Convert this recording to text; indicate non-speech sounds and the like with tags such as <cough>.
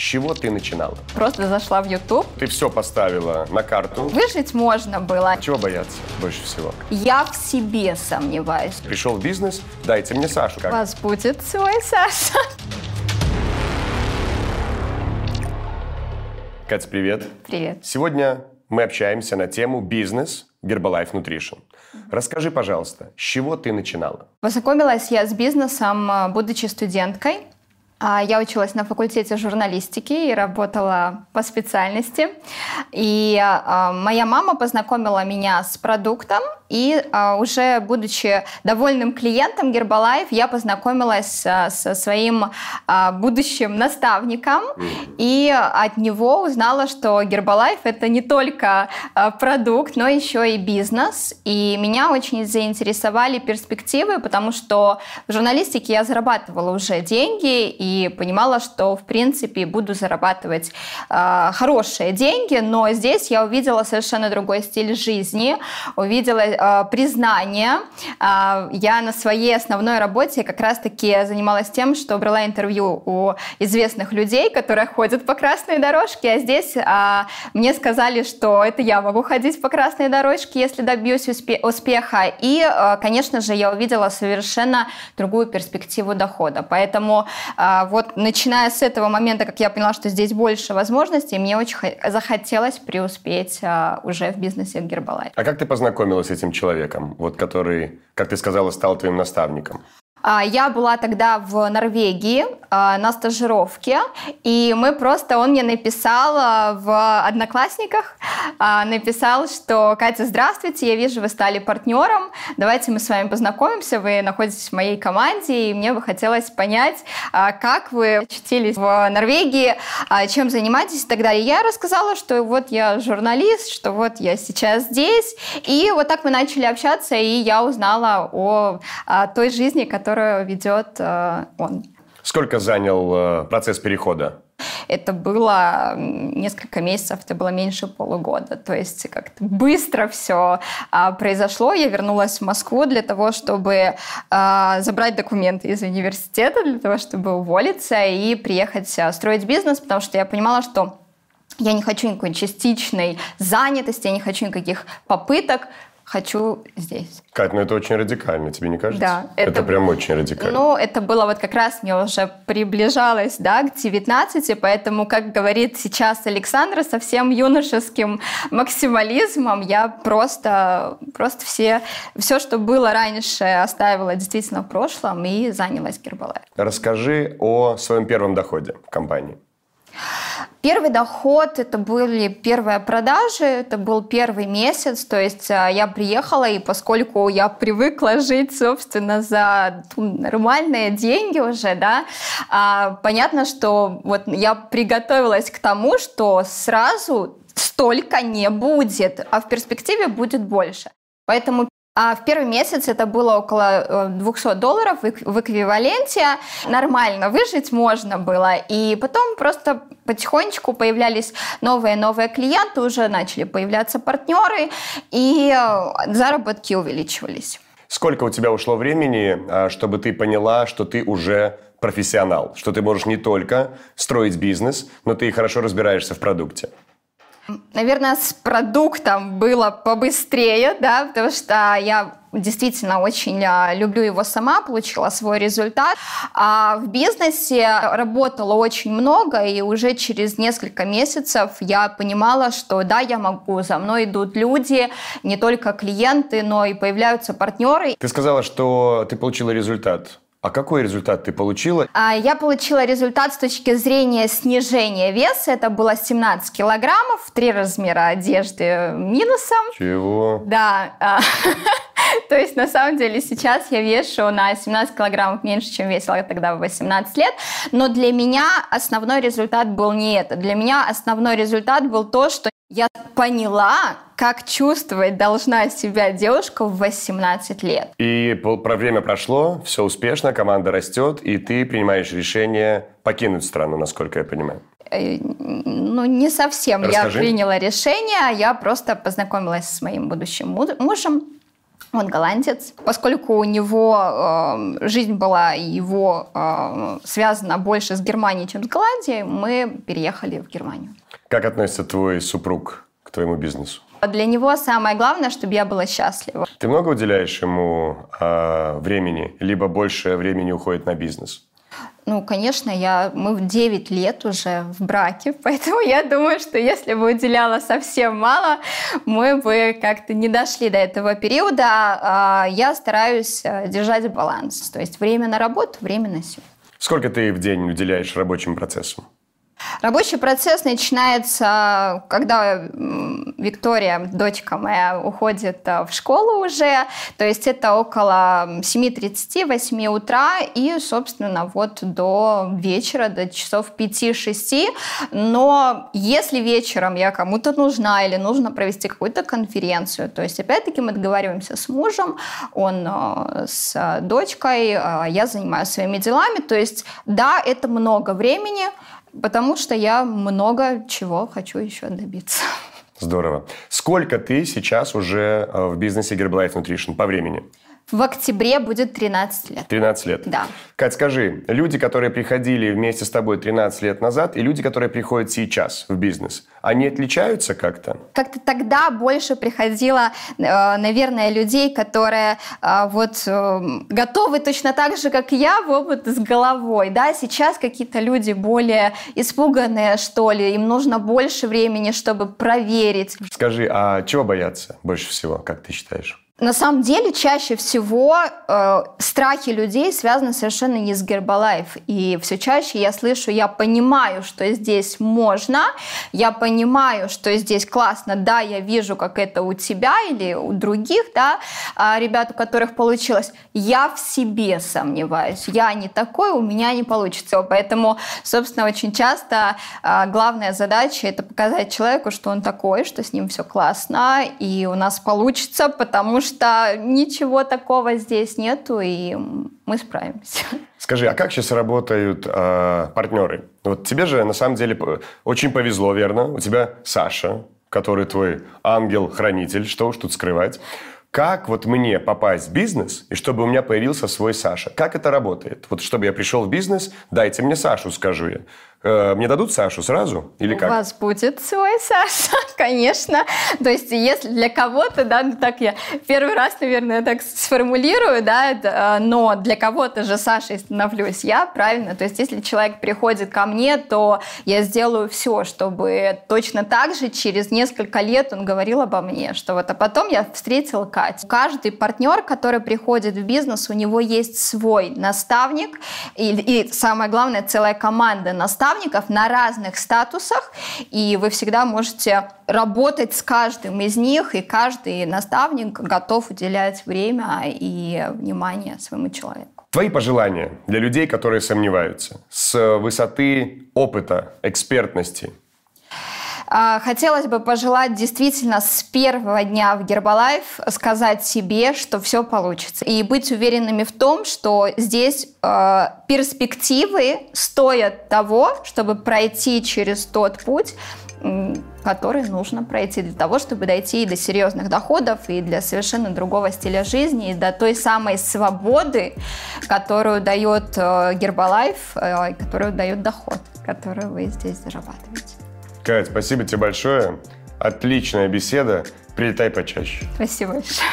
чего ты начинала? Просто зашла в YouTube. Ты все поставила на карту. Выжить можно было. Чего бояться больше всего? Я в себе сомневаюсь. Пришел в бизнес, дайте мне Сашу. У Как? вас будет свой Саша. Катя, привет. Привет. Сегодня мы общаемся на тему бизнес Herbalife Nutrition. Расскажи, пожалуйста, с чего ты начинала? Познакомилась я с бизнесом, будучи студенткой. А, Я училась на факультете журналистики и работала по специальности. И а, моя мама познакомила меня с продуктом, и а, уже будучи довольным клиентом Гербалайф, я познакомилась а, со своим а, будущим наставником, и от него узнала, что Гербалайф это не только а, продукт, но еще и бизнес. И меня очень заинтересовали перспективы, потому что в журналистике я зарабатывала уже деньги и понимала, что в принципе буду зарабатывать а, хорошие деньги, но здесь я увидела совершенно другой стиль жизни, увидела признание. А, я на своей основной работе как раз-таки занималась тем, что брала интервью у известных людей, которые ходят по красной дорожке, а здесь а, мне сказали, что это я могу ходить по красной дорожке, если добьюсь успе- успеха. И, а, конечно же, я увидела совершенно другую перспективу дохода. Поэтому а, вот начиная с этого момента, как я поняла, что здесь больше возможностей, мне очень хо- захотелось преуспеть а, уже в бизнесе Гербалайф. А как ты познакомилась с этим человеком, вот который, как ты сказала, стал твоим наставником? А, Я была тогда в Норвегии на стажировке, и мы просто, он мне написал а, в Одноклассниках, а, написал, что «Катя, здравствуйте, я вижу, вы стали партнером, давайте мы с вами познакомимся, вы находитесь в моей команде, и мне бы хотелось понять, а, как вы очутились в Норвегии, а, чем занимаетесь и так далее». Я рассказала, что вот я журналист, что вот я сейчас здесь, и вот так мы начали общаться, и я узнала о, а, той жизни, которую ведет он. Сколько занял э, процесс перехода? Это было несколько месяцев, это было меньше полугода. То есть как-то быстро все произошло. Я вернулась в Москву для того, чтобы а, забрать документы из университета, для того, чтобы уволиться и приехать а, строить бизнес, потому что я понимала, что я не хочу никакой частичной занятости, я не хочу никаких попыток, хочу здесь. Кать, ну это очень радикально, тебе не кажется? Да, Это, это- прям очень радикально. Ну, это было вот как раз, мне уже приближалось, да, к 19, поэтому, как говорит сейчас Александра, со всем юношеским максимализмом я просто, просто все, все, что было раньше, оставила действительно в прошлом и занялась Гербалайф. Расскажи о своем первом доходе в компании. Первый доход – это были первые продажи, это был первый месяц, то есть а, я приехала, и поскольку я привыкла жить, собственно, за нормальные деньги уже, да, а, понятно, что вот я приготовилась к тому, что сразу столько не будет, а в перспективе будет больше. Поэтому а в первый месяц это было около э, 200 долларов в эк- в эквиваленте. Нормально выжить можно было. И потом просто потихонечку появлялись новые-новые клиенты, уже начали появляться партнеры, и э, заработки увеличивались. Сколько у тебя ушло времени, а, чтобы ты поняла, что ты уже профессионал, что ты можешь не только строить бизнес, но ты и хорошо разбираешься в продукте? Наверное, с продуктом было побыстрее, да, потому что я действительно очень а, люблю его сама, получила свой результат. А в бизнесе работала очень много, и уже через несколько месяцев я понимала, что да, я могу, за мной идут люди, не только клиенты, но и появляются партнеры. Ты сказала, что ты получила результат. А какой результат ты получила? А, Я получила результат с точки зрения снижения веса. Это было 17 килограммов, три размера одежды минусом. Чего? Да. а, <laughs> То есть, на самом деле, сейчас я вешу на 17 килограммов меньше, чем весила тогда в 18 лет. Но для меня основной результат был не это. Для меня основной результат был то, что я поняла, как чувствовать должна себя девушка в 18 лет. И про время прошло, все успешно, команда растет, и ты принимаешь решение покинуть страну, насколько я понимаю. Э, Ну, не совсем Расскажи. я приняла решение, я просто познакомилась с моим будущим му- мужем. Он голландец. Поскольку у него э, жизнь была его э, связана больше с Германией, чем с Голландией, мы переехали в Германию. Как относится твой супруг к твоему бизнесу? Для него самое главное, чтобы я была счастлива. Ты много уделяешь ему э, времени, либо больше времени уходит на бизнес? Ну, конечно, я, мы 9 лет уже в браке, <laughs> поэтому я думаю, что если бы уделяла совсем мало, мы бы как-то не дошли до этого периода. А я стараюсь э, держать баланс, то есть время на работу, время на семью. Сколько ты в день уделяешь рабочим процессам? Рабочий процесс начинается, когда Виктория, дочка моя, уходит э, в школу уже, то есть это около 7.30-8 утра и, собственно, вот до вечера, до часов 5-6. Но если вечером я кому-то нужна или нужно провести какую-то конференцию, то есть опять-таки мы договариваемся с мужем, он э, с дочкой, э, я занимаюсь своими делами, то есть да, это много времени, Потому что я много чего хочу еще добиться. Здорово. Сколько ты сейчас уже э, в бизнесе Herbalife Nutrition по времени? В октябре будет 13 лет. 13 лет? Да. Кать, скажи, люди, которые приходили вместе с тобой 13 лет назад, и люди, которые приходят сейчас в бизнес, они отличаются как-то? Как-то тогда больше приходило, э, наверное, людей, которые э, вот э, готовы точно так же, как я, в опыт с головой. Да? Сейчас какие-то люди более испуганные, что ли, им нужно больше времени, чтобы проверить. Скажи, а чего бояться больше всего, как ты считаешь? На самом деле, чаще всего э, страхи людей связаны совершенно не с Гербалайф. И все чаще я слышу, я понимаю, что здесь можно, я понимаю, что здесь классно, да, я вижу, как это у тебя или у других, да, э, ребят, у которых получилось. Я в себе сомневаюсь, я не такой, у меня не получится. Поэтому, собственно, очень часто э, главная задача это показать человеку, что он такой, что с ним все классно, и у нас получится, потому что что ничего такого здесь нету, и мы справимся. Скажи, а как сейчас работают э, партнеры? Вот тебе же на самом деле очень повезло, верно? У тебя Саша, который твой ангел-хранитель, что уж тут скрывать. Как вот мне попасть в бизнес, и чтобы у меня появился свой Саша? Как это работает? Вот чтобы я пришел в бизнес, дайте мне Сашу, скажу я. Э, мне дадут Сашу сразу или как? У вас будет свой Саша, <laughs> конечно. То есть если для кого-то, да, ну так я первый раз, наверное, так сформулирую, да, э, но для кого-то же Сашей становлюсь я, правильно? То есть если человек приходит ко мне, то я сделаю все, чтобы точно так же через несколько лет он говорил обо мне, что вот, а потом я встретила Катю. Каждый партнер, который приходит в бизнес, у него есть свой наставник и, и самое главное, целая команда наставников, наставников на разных статусах, и вы всегда можете работать с каждым из них, и каждый наставник готов уделять время и внимание своему человеку. Твои пожелания для людей, которые сомневаются, с высоты опыта, экспертности, хотелось бы пожелать действительно с первого дня в Гербалайф сказать себе, что все получится. И быть уверенными в том, что здесь э, перспективы стоят того, чтобы пройти через тот путь, который нужно пройти для того, чтобы дойти и до серьезных доходов, и для совершенно другого стиля жизни, и до той самой свободы, которую дает Гербалайф, э, которую дает доход, который вы здесь зарабатываете. Кать, спасибо тебе большое. Отличная беседа. Прилетай почаще. Спасибо большое.